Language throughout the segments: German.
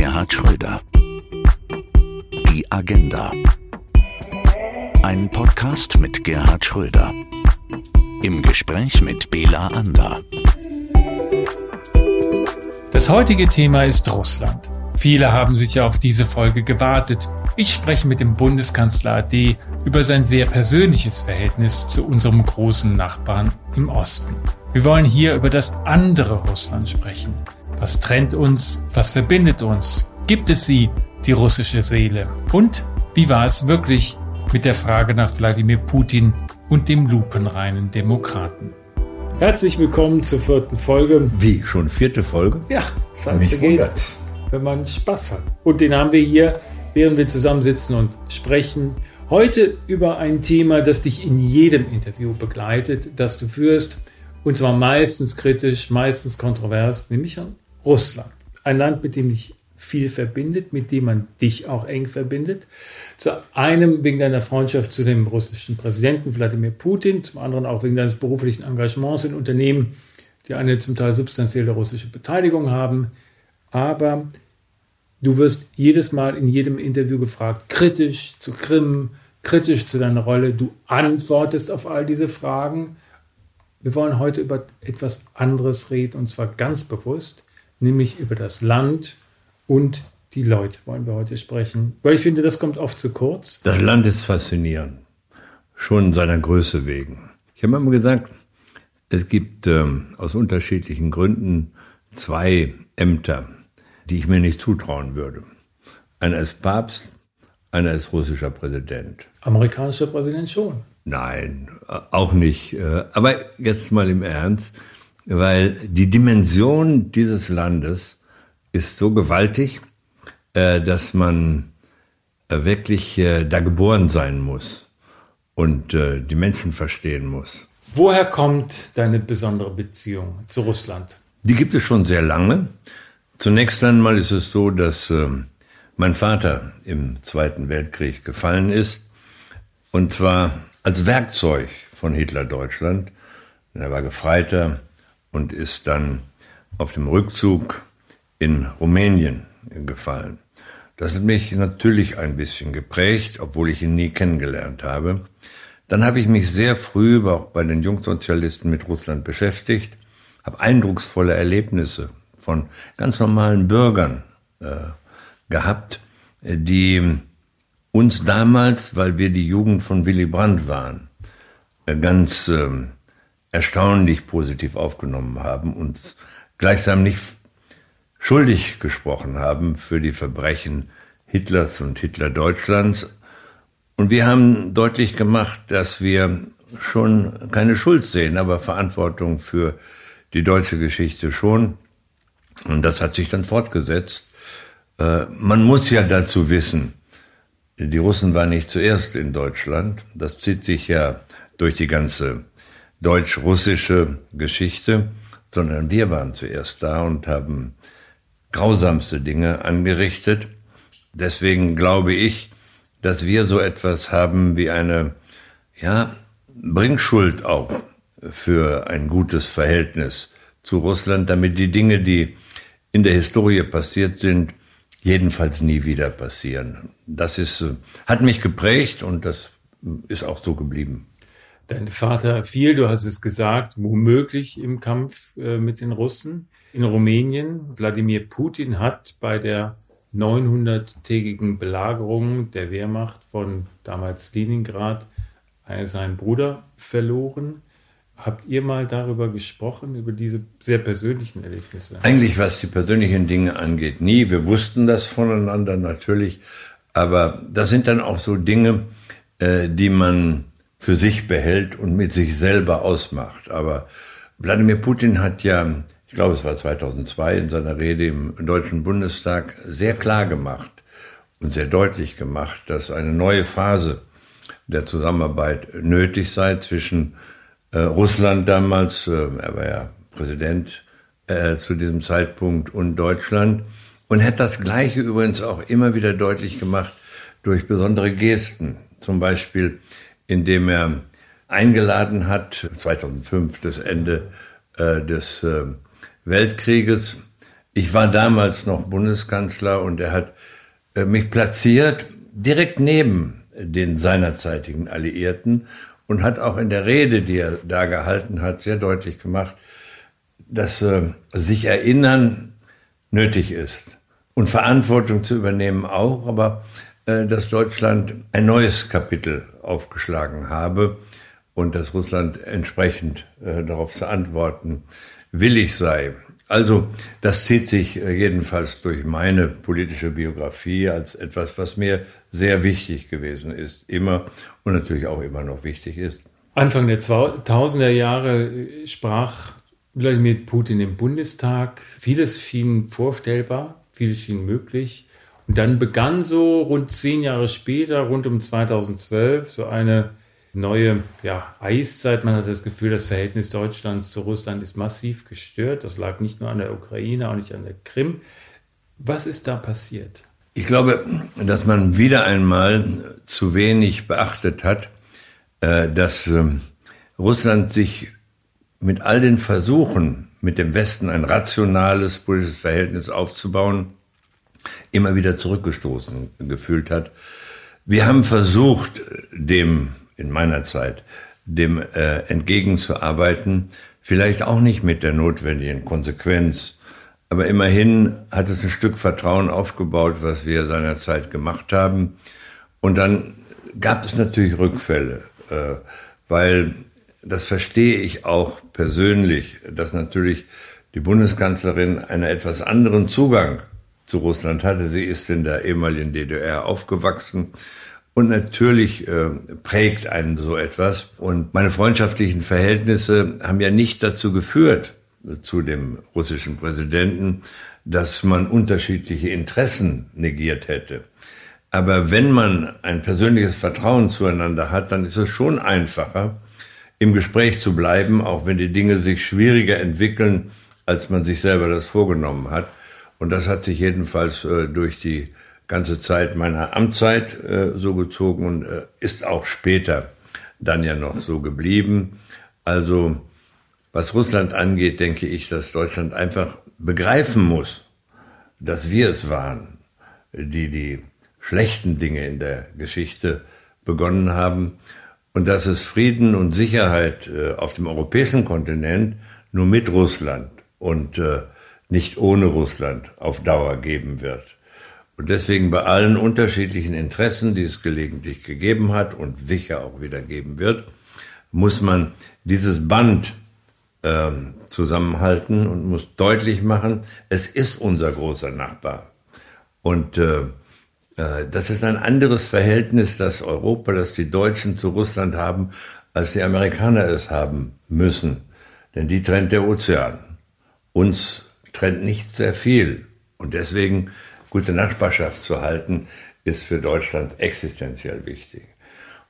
Gerhard Schröder. Die Agenda. Ein Podcast mit Gerhard Schröder. Im Gespräch mit Bela Ander. Das heutige Thema ist Russland. Viele haben sicher auf diese Folge gewartet. Ich spreche mit dem Bundeskanzler AD über sein sehr persönliches Verhältnis zu unserem großen Nachbarn im Osten. Wir wollen hier über das andere Russland sprechen. Was trennt uns? Was verbindet uns? Gibt es sie, die russische Seele? Und wie war es wirklich mit der Frage nach Wladimir Putin und dem lupenreinen Demokraten? Herzlich willkommen zur vierten Folge. Wie, schon vierte Folge? Ja, Zeit Mich vergeht, wenn man Spaß hat. Und den haben wir hier, während wir zusammensitzen und sprechen. Heute über ein Thema, das dich in jedem Interview begleitet, das du führst. Und zwar meistens kritisch, meistens kontrovers, nämlich an Russland. Ein Land, mit dem dich viel verbindet, mit dem man dich auch eng verbindet. Zu einem wegen deiner Freundschaft zu dem russischen Präsidenten Wladimir Putin, zum anderen auch wegen deines beruflichen Engagements in Unternehmen, die eine zum Teil substanzielle russische Beteiligung haben. Aber du wirst jedes Mal in jedem Interview gefragt, kritisch zu Krim, kritisch zu deiner Rolle. Du antwortest auf all diese Fragen wir wollen heute über etwas anderes reden, und zwar ganz bewusst, nämlich über das Land und die Leute wollen wir heute sprechen. Weil ich finde, das kommt oft zu kurz. Das Land ist faszinierend, schon seiner Größe wegen. Ich habe immer gesagt, es gibt ähm, aus unterschiedlichen Gründen zwei Ämter, die ich mir nicht zutrauen würde. Einer ist Papst, einer ist russischer Präsident. Amerikanischer Präsident schon. Nein, auch nicht. Äh, aber jetzt mal im Ernst, weil die Dimension dieses Landes ist so gewaltig, äh, dass man äh, wirklich da geboren sein muss und die Menschen verstehen muss. Woher kommt deine besondere Beziehung zu Russland? Die gibt es schon sehr lange. Zunächst einmal ist es so, dass mein Vater im Zweiten Weltkrieg gefallen ist. Und zwar als Werkzeug von Hitler-Deutschland. Er war Gefreiter und ist dann auf dem Rückzug in Rumänien gefallen. Das hat mich natürlich ein bisschen geprägt, obwohl ich ihn nie kennengelernt habe. Dann habe ich mich sehr früh auch bei den Jungsozialisten mit Russland beschäftigt, habe eindrucksvolle Erlebnisse von ganz normalen Bürgern äh, gehabt, die uns damals, weil wir die Jugend von Willy Brandt waren, äh, ganz äh, erstaunlich positiv aufgenommen haben, uns gleichsam nicht schuldig gesprochen haben für die Verbrechen Hitlers und Hitler-Deutschlands. Und wir haben deutlich gemacht, dass wir schon keine Schuld sehen, aber Verantwortung für die deutsche Geschichte schon. Und das hat sich dann fortgesetzt. Äh, man muss ja dazu wissen, die Russen waren nicht zuerst in Deutschland. Das zieht sich ja durch die ganze deutsch-russische Geschichte, sondern wir waren zuerst da und haben grausamste Dinge angerichtet. Deswegen glaube ich, dass wir so etwas haben wie eine, ja, Bringschuld auch für ein gutes Verhältnis zu Russland, damit die Dinge, die in der Historie passiert sind, jedenfalls nie wieder passieren. Das ist, äh, hat mich geprägt und das ist auch so geblieben. Dein Vater fiel, du hast es gesagt, womöglich im Kampf äh, mit den Russen in Rumänien. Wladimir Putin hat bei der 900-tägigen Belagerung der Wehrmacht von damals Leningrad seinen Bruder verloren. Habt ihr mal darüber gesprochen, über diese sehr persönlichen Erlebnisse? Eigentlich, was die persönlichen Dinge angeht, nie. Wir wussten das voneinander natürlich. Aber das sind dann auch so Dinge, äh, die man für sich behält und mit sich selber ausmacht. Aber Wladimir Putin hat ja, ich glaube, es war 2002 in seiner Rede im Deutschen Bundestag sehr klar gemacht und sehr deutlich gemacht, dass eine neue Phase der Zusammenarbeit nötig sei zwischen äh, Russland damals, äh, er war ja Präsident äh, zu diesem Zeitpunkt, und Deutschland. Und hat das Gleiche übrigens auch immer wieder deutlich gemacht durch besondere Gesten. Zum Beispiel, indem er eingeladen hat, 2005, das Ende äh, des äh, Weltkrieges, Ich war damals noch Bundeskanzler und er hat äh, mich platziert direkt neben den seinerzeitigen Alliierten und hat auch in der Rede, die er da gehalten hat, sehr deutlich gemacht, dass äh, sich erinnern nötig ist und Verantwortung zu übernehmen auch, aber äh, dass Deutschland ein neues Kapitel aufgeschlagen habe und dass Russland entsprechend äh, darauf zu antworten willig sei. Also das zieht sich äh, jedenfalls durch meine politische Biografie als etwas, was mir sehr wichtig gewesen ist, immer und natürlich auch immer noch wichtig ist. Anfang der 2000er Jahre äh, sprach Wladimir Putin im Bundestag. Vieles schien vorstellbar, vieles schien möglich. Und dann begann so rund zehn Jahre später, rund um 2012, so eine neue ja, Eiszeit. Man hat das Gefühl, das Verhältnis Deutschlands zu Russland ist massiv gestört. Das lag nicht nur an der Ukraine, auch nicht an der Krim. Was ist da passiert? Ich glaube, dass man wieder einmal zu wenig beachtet hat, äh, dass ähm, Russland sich mit all den Versuchen, mit dem Westen ein rationales politisches Verhältnis aufzubauen, immer wieder zurückgestoßen gefühlt hat. Wir haben versucht, dem in meiner Zeit, dem äh, entgegenzuarbeiten, vielleicht auch nicht mit der notwendigen Konsequenz, aber immerhin hat es ein Stück Vertrauen aufgebaut, was wir seinerzeit gemacht haben. Und dann gab es natürlich Rückfälle, äh, weil das verstehe ich auch persönlich, dass natürlich die Bundeskanzlerin einen etwas anderen Zugang zu Russland hatte. Sie ist in der ehemaligen DDR aufgewachsen und natürlich äh, prägt einen so etwas. Und meine freundschaftlichen Verhältnisse haben ja nicht dazu geführt, zu dem russischen Präsidenten, dass man unterschiedliche Interessen negiert hätte. Aber wenn man ein persönliches Vertrauen zueinander hat, dann ist es schon einfacher, im Gespräch zu bleiben, auch wenn die Dinge sich schwieriger entwickeln, als man sich selber das vorgenommen hat. Und das hat sich jedenfalls äh, durch die ganze Zeit meiner Amtszeit äh, so gezogen und äh, ist auch später dann ja noch so geblieben. Also was Russland angeht, denke ich, dass Deutschland einfach begreifen muss, dass wir es waren, die die schlechten Dinge in der Geschichte begonnen haben und dass es Frieden und Sicherheit äh, auf dem europäischen Kontinent nur mit Russland und äh, nicht ohne Russland auf Dauer geben wird. Und deswegen bei allen unterschiedlichen Interessen, die es gelegentlich gegeben hat und sicher auch wieder geben wird, muss man dieses Band äh, zusammenhalten und muss deutlich machen, es ist unser großer Nachbar. Und äh, äh, das ist ein anderes Verhältnis, das Europa, das die Deutschen zu Russland haben, als die Amerikaner es haben müssen. Denn die trennt der Ozean. Uns trennt nicht sehr viel. Und deswegen gute Nachbarschaft zu halten, ist für Deutschland existenziell wichtig.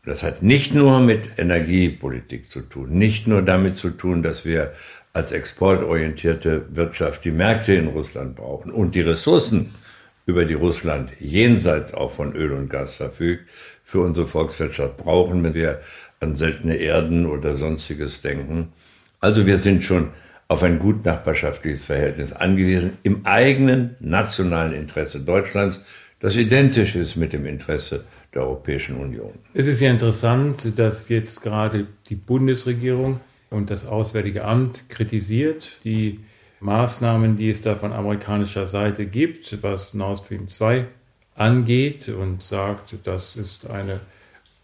Und das hat nicht nur mit Energiepolitik zu tun, nicht nur damit zu tun, dass wir als exportorientierte Wirtschaft die Märkte in Russland brauchen und die Ressourcen, über die Russland jenseits auch von Öl und Gas verfügt, für unsere Volkswirtschaft brauchen, wenn wir an seltene Erden oder sonstiges denken. Also wir sind schon auf ein gut nachbarschaftliches Verhältnis angewiesen, im eigenen nationalen Interesse Deutschlands, das identisch ist mit dem Interesse der Europäischen Union. Es ist ja interessant, dass jetzt gerade die Bundesregierung und das Auswärtige Amt kritisiert die Maßnahmen, die es da von amerikanischer Seite gibt, was Nord Stream 2 angeht und sagt, das ist eine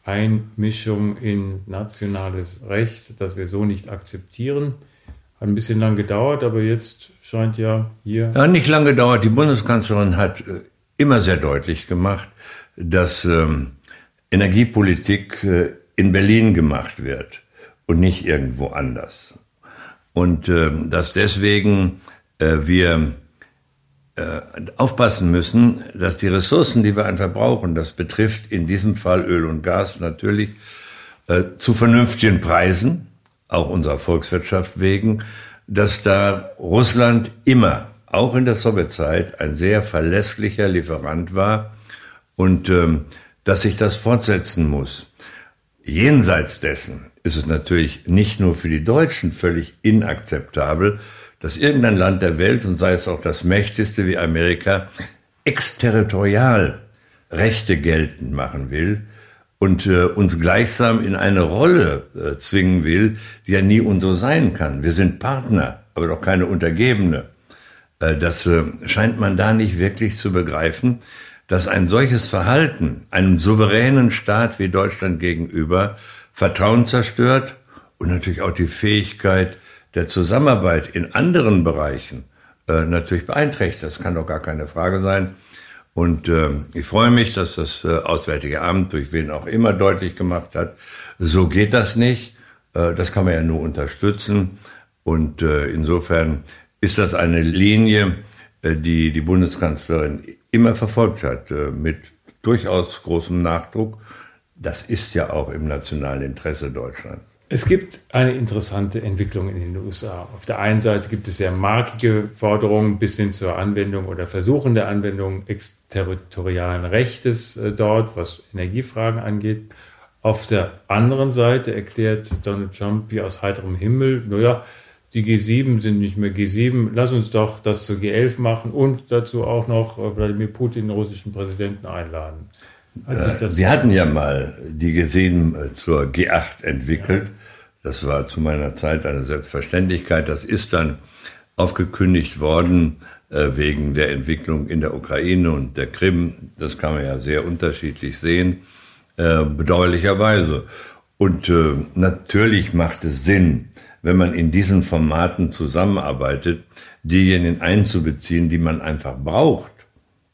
Einmischung in nationales Recht, das wir so nicht akzeptieren. Ein bisschen lang gedauert, aber jetzt scheint ja hier. Ja, nicht lang gedauert. Die Bundeskanzlerin hat äh, immer sehr deutlich gemacht, dass ähm, Energiepolitik äh, in Berlin gemacht wird und nicht irgendwo anders. Und äh, dass deswegen äh, wir äh, aufpassen müssen, dass die Ressourcen, die wir einfach brauchen, das betrifft in diesem Fall Öl und Gas natürlich, äh, zu vernünftigen Preisen, auch unserer Volkswirtschaft wegen, dass da Russland immer, auch in der Sowjetzeit, ein sehr verlässlicher Lieferant war und ähm, dass sich das fortsetzen muss. Jenseits dessen ist es natürlich nicht nur für die Deutschen völlig inakzeptabel, dass irgendein Land der Welt, und sei es auch das mächtigste wie Amerika, exterritorial Rechte geltend machen will und äh, uns gleichsam in eine Rolle äh, zwingen will, die ja nie unsere sein kann. Wir sind Partner, aber doch keine Untergebene. Äh, das äh, scheint man da nicht wirklich zu begreifen, dass ein solches Verhalten einem souveränen Staat wie Deutschland gegenüber Vertrauen zerstört und natürlich auch die Fähigkeit der Zusammenarbeit in anderen Bereichen äh, natürlich beeinträchtigt. Das kann doch gar keine Frage sein. Und äh, ich freue mich, dass das äh, Auswärtige Amt durch wen auch immer deutlich gemacht hat, so geht das nicht. Äh, das kann man ja nur unterstützen. Und äh, insofern ist das eine Linie, äh, die die Bundeskanzlerin immer verfolgt hat, äh, mit durchaus großem Nachdruck. Das ist ja auch im nationalen Interesse Deutschlands. Es gibt eine interessante Entwicklung in den USA. Auf der einen Seite gibt es sehr markige Forderungen bis hin zur Anwendung oder Versuchen der Anwendung exterritorialen Rechtes äh, dort, was Energiefragen angeht. Auf der anderen Seite erklärt Donald Trump wie aus heiterem Himmel, naja, die G7 sind nicht mehr G7, lass uns doch das zur G11 machen und dazu auch noch äh, Wladimir Putin, den russischen Präsidenten, einladen. Äh, wir hatten ja mal die G7 zur G8 entwickelt. Ja. Das war zu meiner Zeit eine Selbstverständlichkeit. Das ist dann aufgekündigt worden äh, wegen der Entwicklung in der Ukraine und der Krim. Das kann man ja sehr unterschiedlich sehen, äh, bedauerlicherweise. Und äh, natürlich macht es Sinn, wenn man in diesen Formaten zusammenarbeitet, diejenigen einzubeziehen, die man einfach braucht,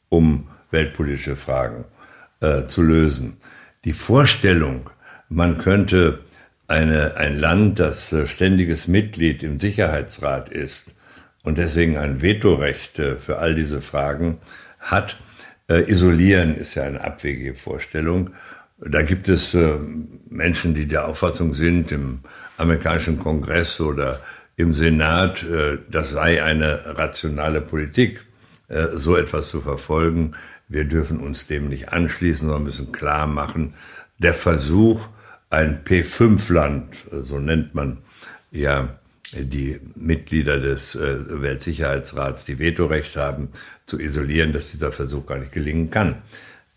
um weltpolitische Fragen äh, zu lösen. Die Vorstellung, man könnte eine, ein Land, das äh, ständiges Mitglied im Sicherheitsrat ist und deswegen ein Vetorecht äh, für all diese Fragen hat, isolieren ist ja eine abwegige Vorstellung. Da gibt es Menschen, die der Auffassung sind, im amerikanischen Kongress oder im Senat, das sei eine rationale Politik, so etwas zu verfolgen. Wir dürfen uns dem nicht anschließen, sondern müssen klar machen, der Versuch, ein P5-Land, so nennt man ja die Mitglieder des äh, Weltsicherheitsrats, die Vetorecht haben, zu isolieren, dass dieser Versuch gar nicht gelingen kann.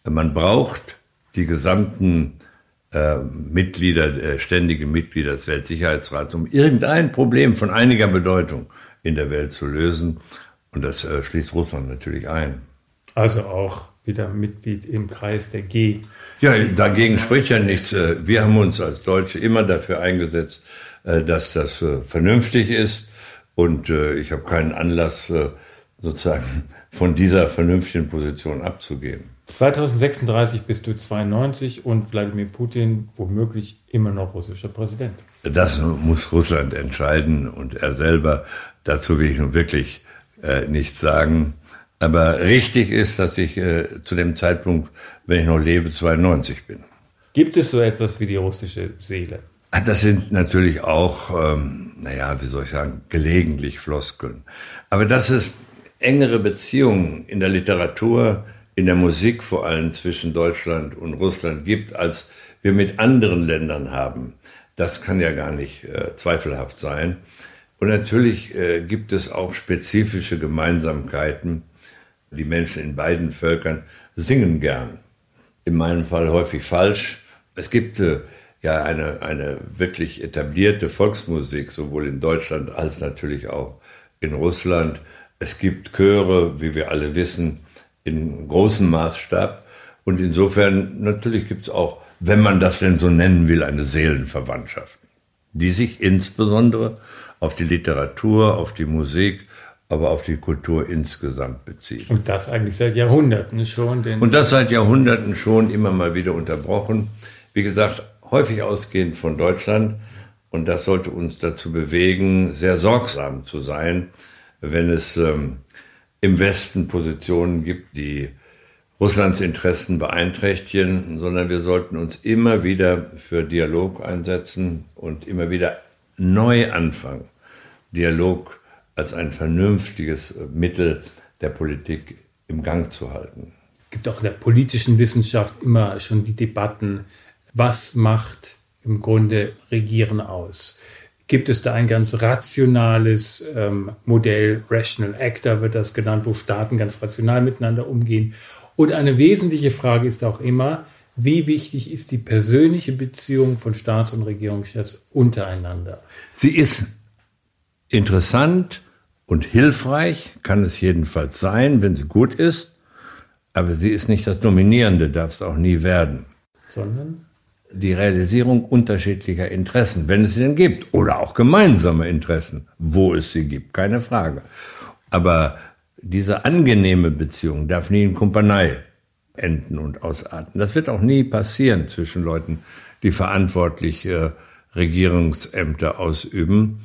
Man braucht die gesamten äh, Mitglieder, äh, ständige Mitglieder des Weltsicherheitsrats, um irgendein Problem von einiger Bedeutung in der Welt zu lösen. Und das äh, schließt Russland natürlich ein. Also auch wieder Mitglied im Kreis der G. Ja, dagegen spricht ja nichts. Äh, wir haben uns als Deutsche immer dafür eingesetzt, äh, dass das äh, vernünftig ist. Und ich habe keinen Anlass, sozusagen von dieser vernünftigen Position abzugehen. 2036 bist du 92 und Wladimir Putin womöglich immer noch russischer Präsident. Das muss Russland entscheiden und er selber. Dazu will ich nun wirklich äh, nichts sagen. Aber richtig ist, dass ich äh, zu dem Zeitpunkt, wenn ich noch lebe, 92 bin. Gibt es so etwas wie die russische Seele? Ah, das sind natürlich auch, ähm, naja, wie soll ich sagen, gelegentlich Floskeln. Aber dass es engere Beziehungen in der Literatur, in der Musik vor allem zwischen Deutschland und Russland gibt, als wir mit anderen Ländern haben, das kann ja gar nicht äh, zweifelhaft sein. Und natürlich äh, gibt es auch spezifische Gemeinsamkeiten die Menschen in beiden Völkern singen gern. In meinem Fall häufig falsch. Es gibt äh, ja eine, eine wirklich etablierte Volksmusik, sowohl in Deutschland als natürlich auch in Russland. Es gibt Chöre, wie wir alle wissen, in großem Maßstab. Und insofern natürlich gibt es auch, wenn man das denn so nennen will, eine Seelenverwandtschaft, die sich insbesondere auf die Literatur, auf die Musik, aber auf die Kultur insgesamt bezieht. Und das eigentlich seit Jahrhunderten schon. Und das seit Jahrhunderten schon immer mal wieder unterbrochen. Wie gesagt, häufig ausgehend von Deutschland. Und das sollte uns dazu bewegen, sehr sorgsam zu sein, wenn es ähm, im Westen Positionen gibt, die Russlands Interessen beeinträchtigen, sondern wir sollten uns immer wieder für Dialog einsetzen und immer wieder neu anfangen. Dialog als ein vernünftiges Mittel der Politik im Gang zu halten. Es gibt auch in der politischen Wissenschaft immer schon die Debatten, was macht im Grunde Regieren aus. gibt es da ein ganz rationales ähm, Modell, Rational Actor wird das genannt, wo Staaten ganz rational miteinander umgehen. Und eine wesentliche Frage ist auch immer, wie wichtig ist die persönliche Beziehung von Staats- und Regierungschefs untereinander? Sie ist interessant und hilfreich, kann es jedenfalls sein, wenn sie gut ist, aber sie ist nicht das Dominierende, darf es auch nie werden. Sondern? Die Realisierung unterschiedlicher Interessen, wenn es sie denn gibt, oder auch gemeinsame Interessen, wo es sie gibt, keine Frage. Aber diese angenehme Beziehung darf nie in Kumpanei enden und ausarten. Das wird auch nie passieren zwischen Leuten, die verantwortlich äh, Regierungsämter ausüben.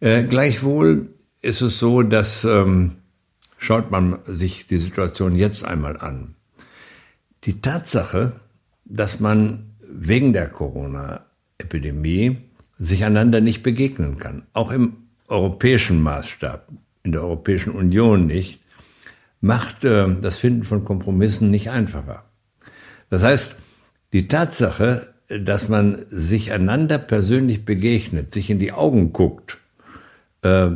Äh, gleichwohl ist es so, dass ähm, schaut man sich die Situation jetzt einmal an. Die Tatsache, dass man wegen der Corona-Epidemie sich einander nicht begegnen kann, auch im europäischen Maßstab, in der Europäischen Union nicht, macht äh, das Finden von Kompromissen nicht einfacher. Das heißt, die Tatsache, dass man sich einander persönlich begegnet, sich in die Augen guckt, äh,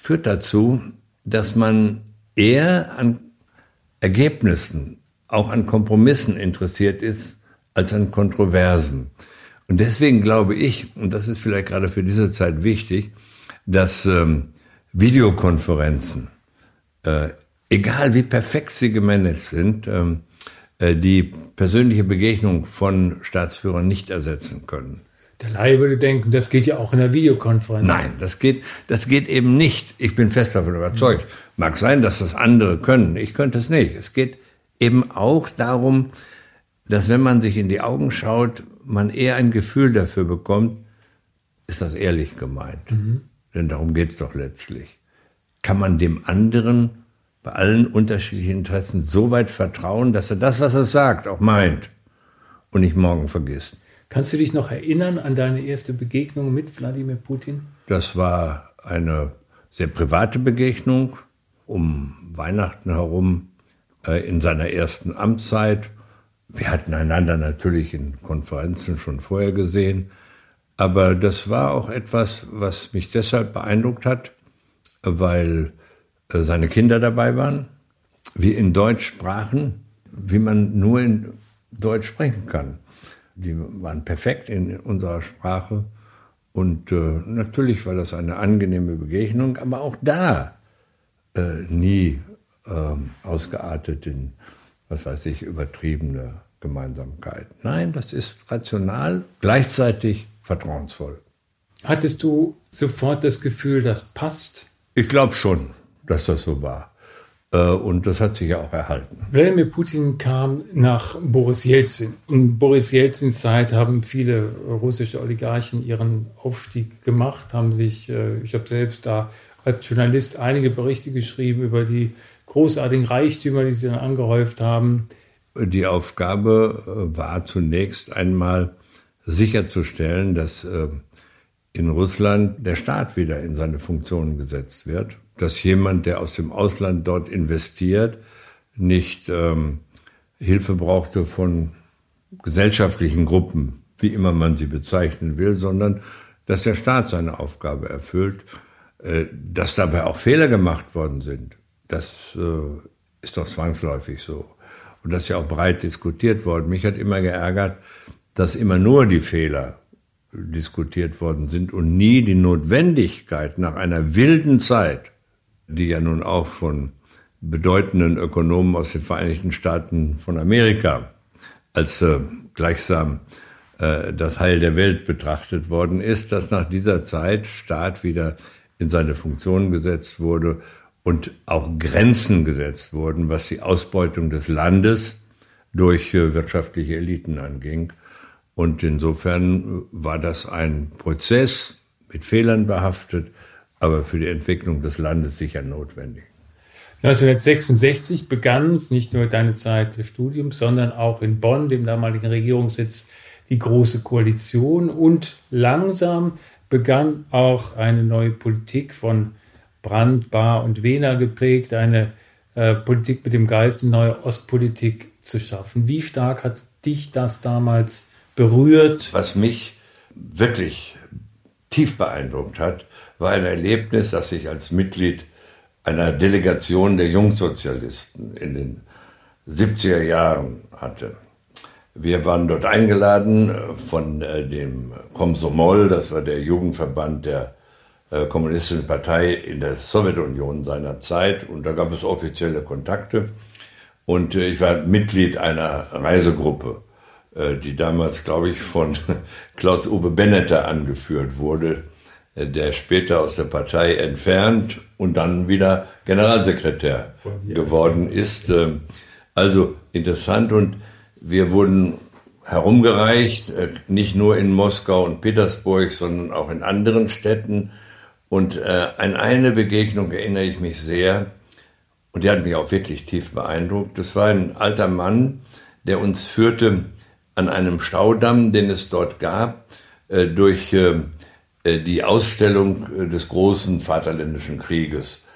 führt dazu, dass man eher an Ergebnissen, auch an Kompromissen interessiert ist, als an Kontroversen. Und deswegen glaube ich, und das ist vielleicht gerade für diese Zeit wichtig, dass ähm, Videokonferenzen, äh, egal wie perfekt sie gemanagt sind, ähm, äh, die persönliche Begegnung von Staatsführern nicht ersetzen können. Der Laie würde denken, das geht ja auch in der Videokonferenz. Nein, das geht, das geht eben nicht. Ich bin fest davon überzeugt. Mag sein, dass das andere können. Ich könnte es nicht. Es geht eben auch darum, dass wenn man sich in die Augen schaut, man eher ein Gefühl dafür bekommt, ist das ehrlich gemeint. Mhm. Denn darum geht es doch letztlich. Kann man dem anderen bei allen unterschiedlichen Interessen so weit vertrauen, dass er das, was er sagt, auch meint und nicht morgen vergisst. Kannst du dich noch erinnern an deine erste Begegnung mit Wladimir Putin? Das war eine sehr private Begegnung um Weihnachten herum äh, in seiner ersten Amtszeit. Wir hatten einander natürlich in Konferenzen schon vorher gesehen, aber das war auch etwas, was mich deshalb beeindruckt hat, weil äh, seine Kinder dabei waren, wir in Deutsch sprachen, wie man nur in Deutsch sprechen kann die waren perfekt in unserer Sprache. Und äh, natürlich war das eine angenehme Begegnung, aber auch da äh, nie äh, ausgeartet in, was weiß ich, übertriebene Gemeinsamkeit. Nein, das ist rational, gleichzeitig vertrauensvoll. Hattest du sofort das Gefühl, das passt? Ich glaube schon, dass das so war. Äh, und das hat sich ja auch erhalten. Wladimir Putin kam nach Boris Jelzin. In Boris Jelzins Zeit haben viele russische Oligarchen ihren Aufstieg gemacht, haben sich, äh, ich habe selbst da als Journalist einige Berichte geschrieben über die großartigen Reichtümer, die sie dann angehäuft haben. Die Aufgabe äh, war zunächst einmal sicherzustellen, dass in Russland der Staat wieder in seine Funktion gesetzt wird dass jemand, der aus dem Ausland dort investiert, nicht ähm, Hilfe brauchte von gesellschaftlichen Gruppen, wie immer man sie bezeichnen will, sondern dass der Staat seine Aufgabe erfüllt, äh, dass dabei auch Fehler gemacht worden sind. Das äh, ist doch zwangsläufig so. Und das ist ja auch breit diskutiert worden. Mich hat immer geärgert, dass immer nur die Fehler diskutiert worden sind und nie die Notwendigkeit nach einer wilden Zeit die ja nun auch von bedeutenden Ökonomen aus den Vereinigten Staaten von Amerika als äh, gleichsam äh, das Heil der Welt betrachtet worden ist, dass nach dieser Zeit Staat wieder in seine Funktion gesetzt wurde und auch Grenzen gesetzt wurden, was die Ausbeutung des Landes durch äh, wirtschaftliche Eliten anging. Und insofern war das ein Prozess mit Fehlern behaftet, aber für die Entwicklung des Landes sicher notwendig. 1966 begann nicht nur deine Zeit des Studiums, sondern auch in Bonn, dem damaligen Regierungssitz, die Große Koalition und langsam begann auch eine neue Politik von Brandt, Bahr und Wehner geprägt, eine äh, Politik mit dem Geist, eine neue Ostpolitik zu schaffen. Wie stark hat dich das damals berührt? Was mich wirklich tief beeindruckt hat, war ein Erlebnis, das ich als Mitglied einer Delegation der Jungsozialisten in den 70er Jahren hatte. Wir waren dort eingeladen von äh, dem Komsomol, das war der Jugendverband der äh, Kommunistischen Partei in der Sowjetunion seiner Zeit. Und da gab es offizielle Kontakte. Und äh, ich war Mitglied einer Reisegruppe, die damals, glaube ich, von Klaus-Uwe Benneter angeführt wurde, der später aus der Partei entfernt und dann wieder Generalsekretär geworden ist. Also interessant und wir wurden herumgereicht, äh, nicht nur in Moskau und Petersburg, sondern auch in anderen Städten. Und äh, an eine Begegnung erinnere ich mich sehr, und die hat mich auch wirklich tief beeindruckt. Das war ein alter Mann, der uns führte an einem Staudamm, den es dort gab, äh, durch die Ausstellung des großen Vaterländischen Krieges.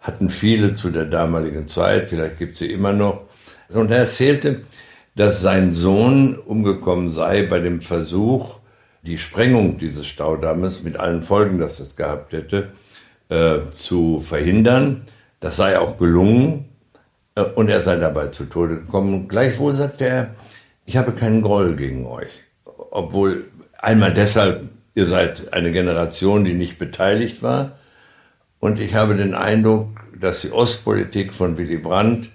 Hatten viele zu der damaligen Zeit, vielleicht gibt es sie immer noch. Und er erzählte, dass sein Sohn umgekommen sei bei dem Versuch, die Sprengung dieses Staudammes mit allen Folgen, dass es gehabt hätte, äh, zu verhindern. Das sei auch gelungen äh, und er sei dabei zu Tode gekommen. gleichwohl sagte er, ich habe keinen Groll gegen euch. Obwohl einmal deshalb, ihr seid eine Generation, die nicht beteiligt war. Und ich habe den Eindruck, dass die Ostpolitik von Willy Brandt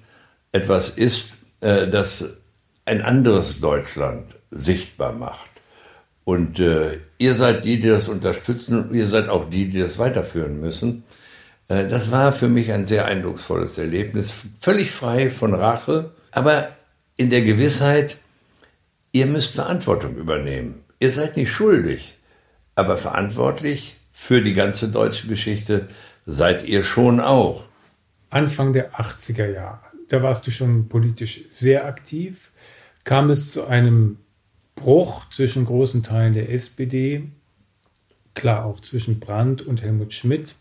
etwas ist, äh, das ein anderes Deutschland sichtbar macht. Und äh, ihr seid die, die das unterstützen und ihr seid auch die, die das weiterführen müssen. Äh, das war für mich ein sehr eindrucksvolles Erlebnis, völlig frei von Rache, aber in der Gewissheit, ihr müsst Verantwortung übernehmen. Ihr seid nicht schuldig, aber verantwortlich für die ganze deutsche Geschichte seid ihr schon auch. Anfang der 80er Jahre, da warst du schon politisch sehr aktiv kam es zu einem Bruch zwischen großen Teilen der SPD, klar auch zwischen Brandt und Helmut Schmidt.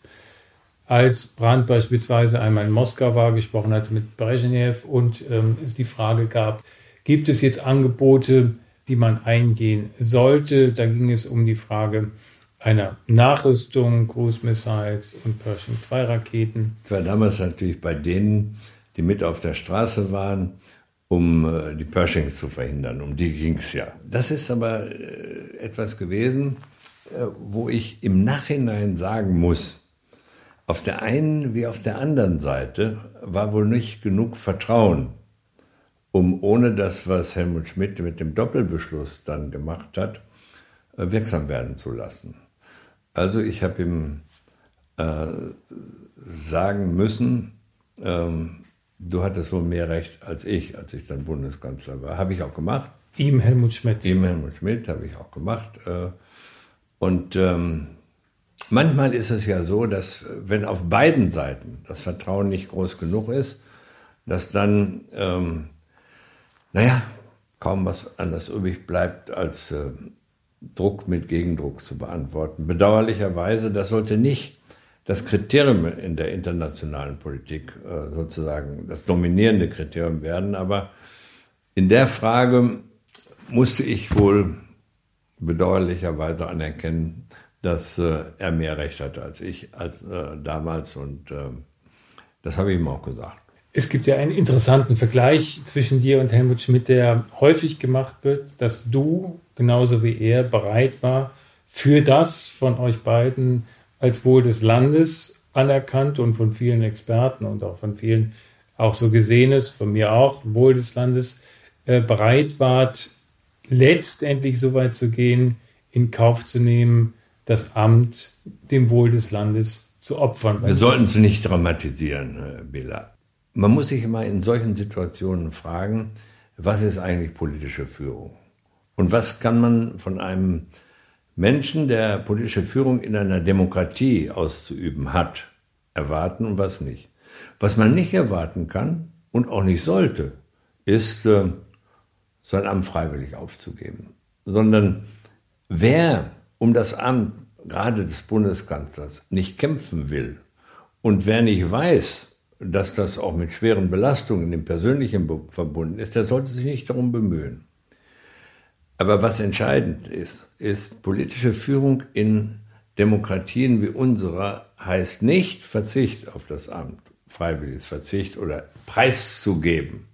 Als Brandt beispielsweise einmal in Moskau war, gesprochen hatte mit Brezhnev und ähm, es die Frage gab, gibt es jetzt Angebote, die man eingehen sollte? Da ging es um die Frage einer Nachrüstung, Cruise Missiles und Pershing 2 Raketen. Ich war damals natürlich bei denen, die mit auf der Straße waren um äh, die Pershings zu verhindern. Um die ging es ja. Das ist aber äh, etwas gewesen, äh, wo ich im Nachhinein sagen muss, auf der einen wie auf der anderen Seite war wohl nicht genug Vertrauen, um ohne das, was Helmut Schmidt mit dem Doppelbeschluss dann gemacht hat, wirksam werden zu lassen. Also ich habe ihm äh, sagen müssen, ähm, du hattest wohl mehr Recht als ich, als ich dann Bundeskanzler war. Habe ich auch gemacht. Ihm Helmut Schmidt. Ihm Helmut Schmidt habe ich auch gemacht. Äh, und ähm, manchmal ist es ja so, dass wenn auf beiden Seiten das Vertrauen nicht groß genug ist, dass dann, ähm, naja, kaum was anderes übrig bleibt, als äh, Druck mit Gegendruck zu beantworten. Bedauerlicherweise, das sollte nicht das Kriterium in der internationalen Politik äh, sozusagen das dominierende Kriterium werden. Aber in der Frage musste ich wohl bedauerlicherweise anerkennen, dass äh, er mehr Recht hatte als ich als äh, damals und äh, das habe ich ihm auch gesagt. Es gibt ja einen interessanten Vergleich zwischen dir und Helmut Schmidt, der häufig gemacht wird, dass du genauso wie er bereit war, für das von euch beiden als Wohl des Landes anerkannt und von vielen Experten und auch von vielen auch so gesehenes, von mir auch, Wohl des Landes, äh, bereit wart, letztendlich so weit zu gehen, in Kauf zu nehmen, das Amt dem Wohl des Landes zu opfern. Wir sollten es nicht dramatisieren, Bela. Man muss sich immer in solchen Situationen fragen, was ist eigentlich politische Führung? Und was kann man von einem Menschen, der politische Führung in einer Demokratie auszuüben hat, erwarten und was nicht. Was man nicht erwarten kann und auch nicht sollte, ist, äh, sein Amt freiwillig aufzugeben. Sondern wer um das Amt gerade des Bundeskanzlers nicht kämpfen will und wer nicht weiß, dass das auch mit schweren Belastungen im Persönlichen verbunden ist, der sollte sich nicht darum bemühen. Aber was entscheidend ist, ist politische Führung in Demokratien wie unserer heißt nicht Verzicht auf das Amt, freiwilliges Verzicht oder preiszugeben,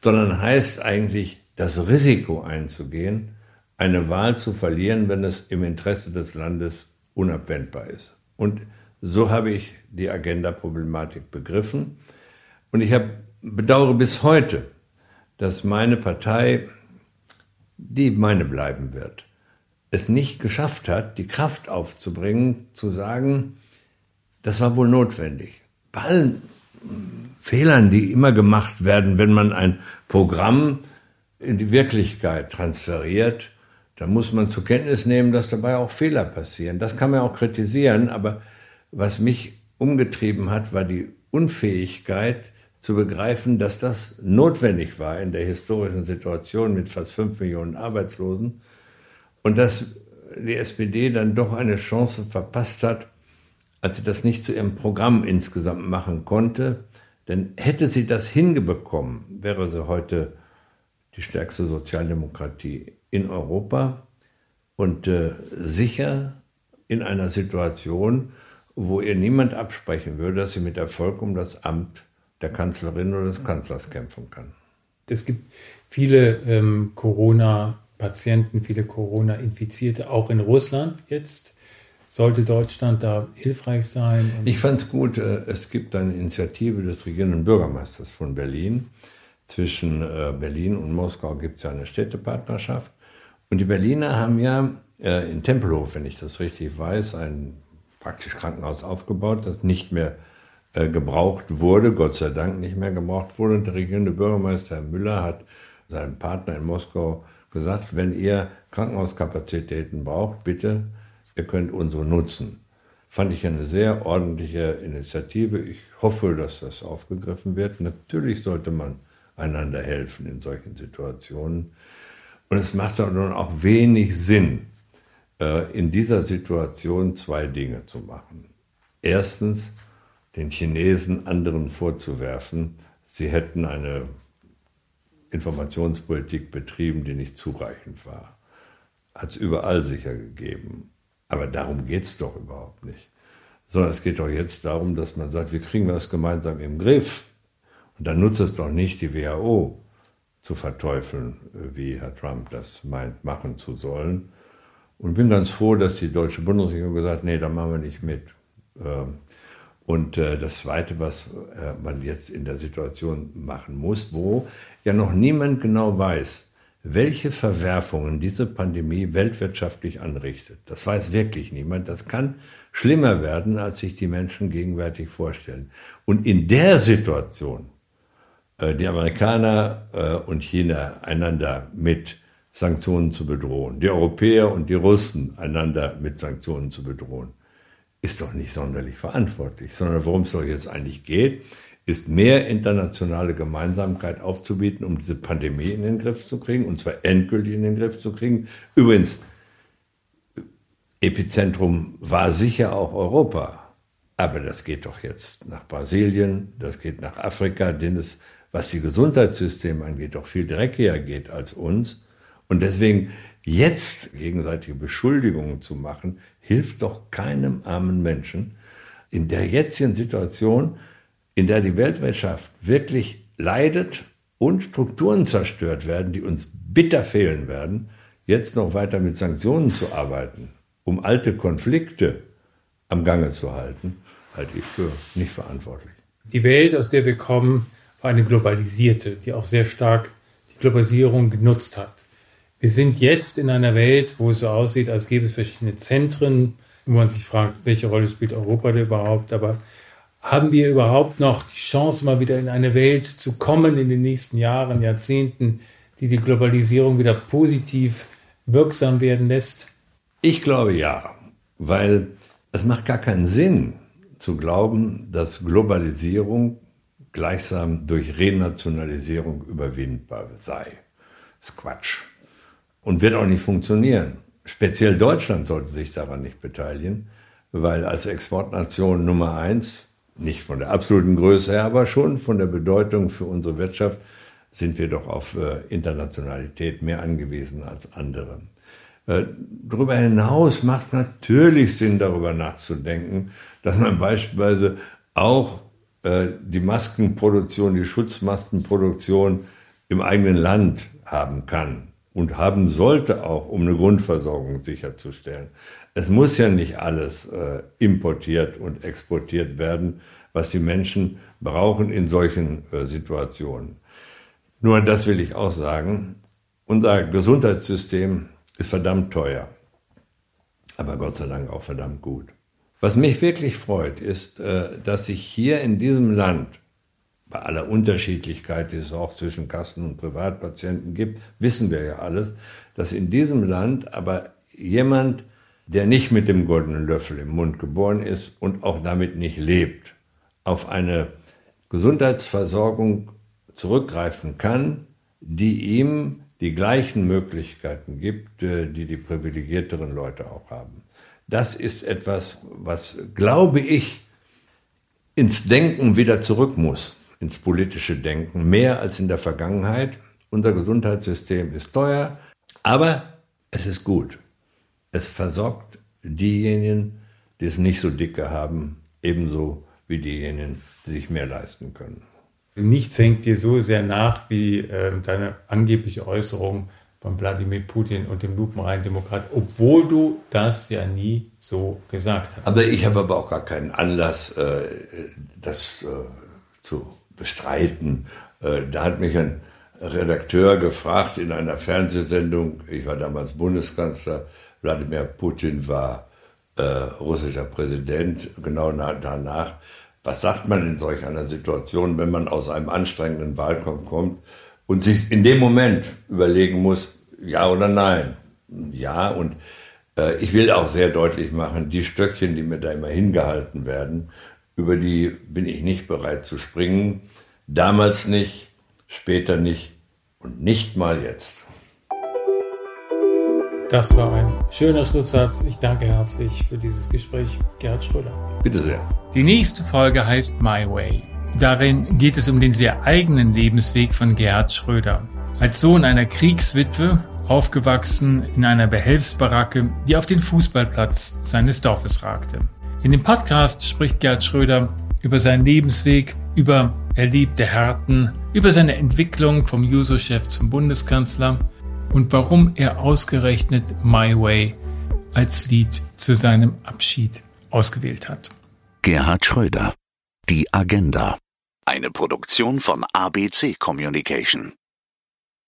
sondern heißt eigentlich das Risiko einzugehen, eine Wahl zu verlieren, wenn es im Interesse des Landes unabwendbar ist. Und so habe ich die Agenda-Problematik begriffen. Und ich habe, bedauere bis heute, dass meine Partei, die meine bleiben wird, es nicht geschafft hat, die Kraft aufzubringen, zu sagen, das war wohl notwendig. Bei allen Fehlern, die immer gemacht werden, wenn man ein Programm in die Wirklichkeit transferiert, da muss man zur Kenntnis nehmen, dass dabei auch Fehler passieren. Das kann man auch kritisieren, aber was mich umgetrieben hat, war die Unfähigkeit zu begreifen, dass das notwendig war in der historischen Situation mit fast fünf Millionen Arbeitslosen und dass die SPD dann doch eine Chance verpasst hat, als sie das nicht zu ihrem Programm insgesamt machen konnte. Denn hätte sie das hingebekommen, wäre sie heute die stärkste Sozialdemokratie in Europa und äh, sicher in einer Situation, wo ihr niemand absprechen würde, dass sie mit Erfolg um das Amt der Kanzlerin oder des Kanzlers kämpfen kann. Es gibt viele ähm, Corona-Patienten, viele Corona-Infizierte, auch in Russland jetzt. Sollte Deutschland da hilfreich sein? Ich fand es gut, äh, es gibt eine Initiative des regierenden Bürgermeisters von Berlin. Zwischen äh, Berlin und Moskau gibt es ja eine Städtepartnerschaft. Und die Berliner haben ja äh, in Tempelhof, wenn ich das richtig weiß, ein praktisch Krankenhaus aufgebaut, das nicht mehr äh, gebraucht wurde, Gott sei Dank nicht mehr gebraucht wurde. Und der regierende Bürgermeister Herr Müller hat seinem Partner in Moskau gesagt, wenn ihr Krankenhauskapazitäten braucht, bitte, ihr könnt unsere nutzen. Fand ich eine sehr ordentliche Initiative. Ich hoffe, dass das aufgegriffen wird. Natürlich sollte man einander helfen in solchen Situationen. Und es macht auch nun auch wenig Sinn, in dieser Situation zwei Dinge zu machen. Erstens, den Chinesen anderen vorzuwerfen, sie hätten eine Informationspolitik betrieben, die nicht zureichend war. Hat es überall sicher gegeben. Aber darum geht es doch überhaupt nicht. Sondern es geht doch jetzt darum, dass man sagt, wir kriegen das gemeinsam im Griff. Und dann nutzt es doch nicht, die WHO zu verteufeln, wie Herr Trump das meint, machen zu sollen. Und bin ganz froh, dass die deutsche Bundesregierung gesagt hat, nee, da machen wir nicht mit. Ähm, und äh, das Zweite, was äh, man jetzt in der Situation machen muss, wo ja noch niemand genau weiß, welche Verwerfungen diese Pandemie weltwirtschaftlich anrichtet. Das weiß wirklich niemand. Das kann schlimmer werden, als sich die Menschen gegenwärtig vorstellen. Und in der Situation äh, die Amerikaner und China einander mit Sanktionen zu bedrohen, die Europäer und die Russen einander mit Sanktionen zu bedrohen, ist doch nicht sonderlich verantwortlich, sondern worum es doch jetzt eigentlich geht, ist mehr internationale Gemeinsamkeit aufzubieten, um diese Pandemie in den Griff zu kriegen, und zwar endgültig in den Griff zu kriegen. Übrigens, Epizentrum war sicher auch Europa, aber das geht doch jetzt nach Brasilien, das geht nach Afrika, denen es was die Gesundheitssysteme angeht, doch viel dreckiger geht als uns. Und deswegen jetzt gegenseitige Beschuldigungen zu machen, hilft doch keinem armen Menschen. In der jetzigen Situation, in der die Weltwirtschaft wirklich leidet und Strukturen zerstört werden, die uns bitter fehlen werden, jetzt noch weiter mit Sanktionen zu arbeiten, um alte Konflikte am Gange zu halten, halte ich für nicht verantwortlich. Die Welt, aus der wir kommen, war eine globalisierte, die auch sehr stark die Globalisierung genutzt hat. Wir sind jetzt in einer Welt, wo es so aussieht, als gäbe es verschiedene Zentren, wo man sich fragt, welche Rolle spielt Europa da überhaupt, aber haben wir überhaupt noch die Chance, mal wieder in eine Welt zu kommen in den nächsten Jahren, Jahrzehnten, die die Globalisierung wieder positiv wirksam werden lässt? Ich glaube ja, weil es macht gar keinen Sinn zu glauben, dass Globalisierung gleichsam durch Renationalisierung überwindbar sei. Das ist Quatsch. Und wird auch nicht funktionieren. Speziell Deutschland sollte sich daran nicht beteiligen, weil als Exportnation Nummer eins, nicht von der absoluten Größe her, aber schon von der Bedeutung für unsere Wirtschaft, sind wir doch auf äh, Internationalität mehr angewiesen als andere. Äh, darüber hinaus macht es natürlich Sinn, darüber nachzudenken, dass man beispielsweise auch äh, die Maskenproduktion, die Schutzmaskenproduktion im eigenen Land haben kann und haben sollte auch, um eine Grundversorgung sicherzustellen. Es muss ja nicht alles äh, importiert und exportiert werden, was die Menschen brauchen in solchen äh, Situationen. Nur das will ich auch sagen, unser Gesundheitssystem ist verdammt teuer, aber Gott sei Dank auch verdammt gut. Was mich wirklich freut, ist, äh, dass sich hier in diesem Land, bei aller Unterschiedlichkeit, die es auch zwischen Kassen- und Privatpatienten gibt, wissen wir ja alles, dass in diesem Land aber jemand, der nicht mit dem goldenen Löffel im Mund geboren ist und auch damit nicht lebt, auf eine Gesundheitsversorgung zurückgreifen kann, die ihm die gleichen Möglichkeiten gibt, äh, die die privilegierteren Leute auch haben. Das ist etwas, was, glaube ich, ins Denken wieder zurück muss, ins politische Denken, mehr als in der Vergangenheit. Unser Gesundheitssystem ist teuer, aber es ist gut. Es versorgt diejenigen, die es nicht so dicke haben, ebenso wie diejenigen, die sich mehr leisten können. Nichts hängt dir so sehr nach wie äh, deine angebliche Äußerung von Wladimir Putin und dem lupenreinen Demokrat, obwohl du das ja nie so gesagt hast. Also ich habe aber auch gar keinen Anlass, äh, das äh, zu bestreiten. Äh, da hat mich ein Redakteur gefragt in einer Fernsehsendung, ich war damals Bundeskanzler, Wladimir Putin war äh, russischer Präsident, genau danach was sagt man in solch einer Situation, wenn man aus einem anstrengenden Wahlkampf kommt und sich in dem Moment überlegen muss, ja oder nein? Ja, und äh, ich will auch sehr deutlich machen, die Stöckchen, die mir da immer hingehalten werden, über die bin ich nicht bereit zu springen. Damals nicht, später nicht und nicht mal jetzt. Das war ein schöner Schlusssatz. Ich danke herzlich für dieses Gespräch, Gerhard Schröder. Bitte sehr. Die nächste Folge heißt My Way. Darin geht es um den sehr eigenen Lebensweg von Gerhard Schröder. Als Sohn einer Kriegswitwe, aufgewachsen in einer Behelfsbaracke, die auf den Fußballplatz seines Dorfes ragte. In dem Podcast spricht Gerhard Schröder über seinen Lebensweg, über erlebte Härten, über seine Entwicklung vom Juso-Chef zum Bundeskanzler und warum er ausgerechnet My Way als Lied zu seinem Abschied ausgewählt hat. Gerhard Schröder. Die Agenda. Eine Produktion von ABC Communication.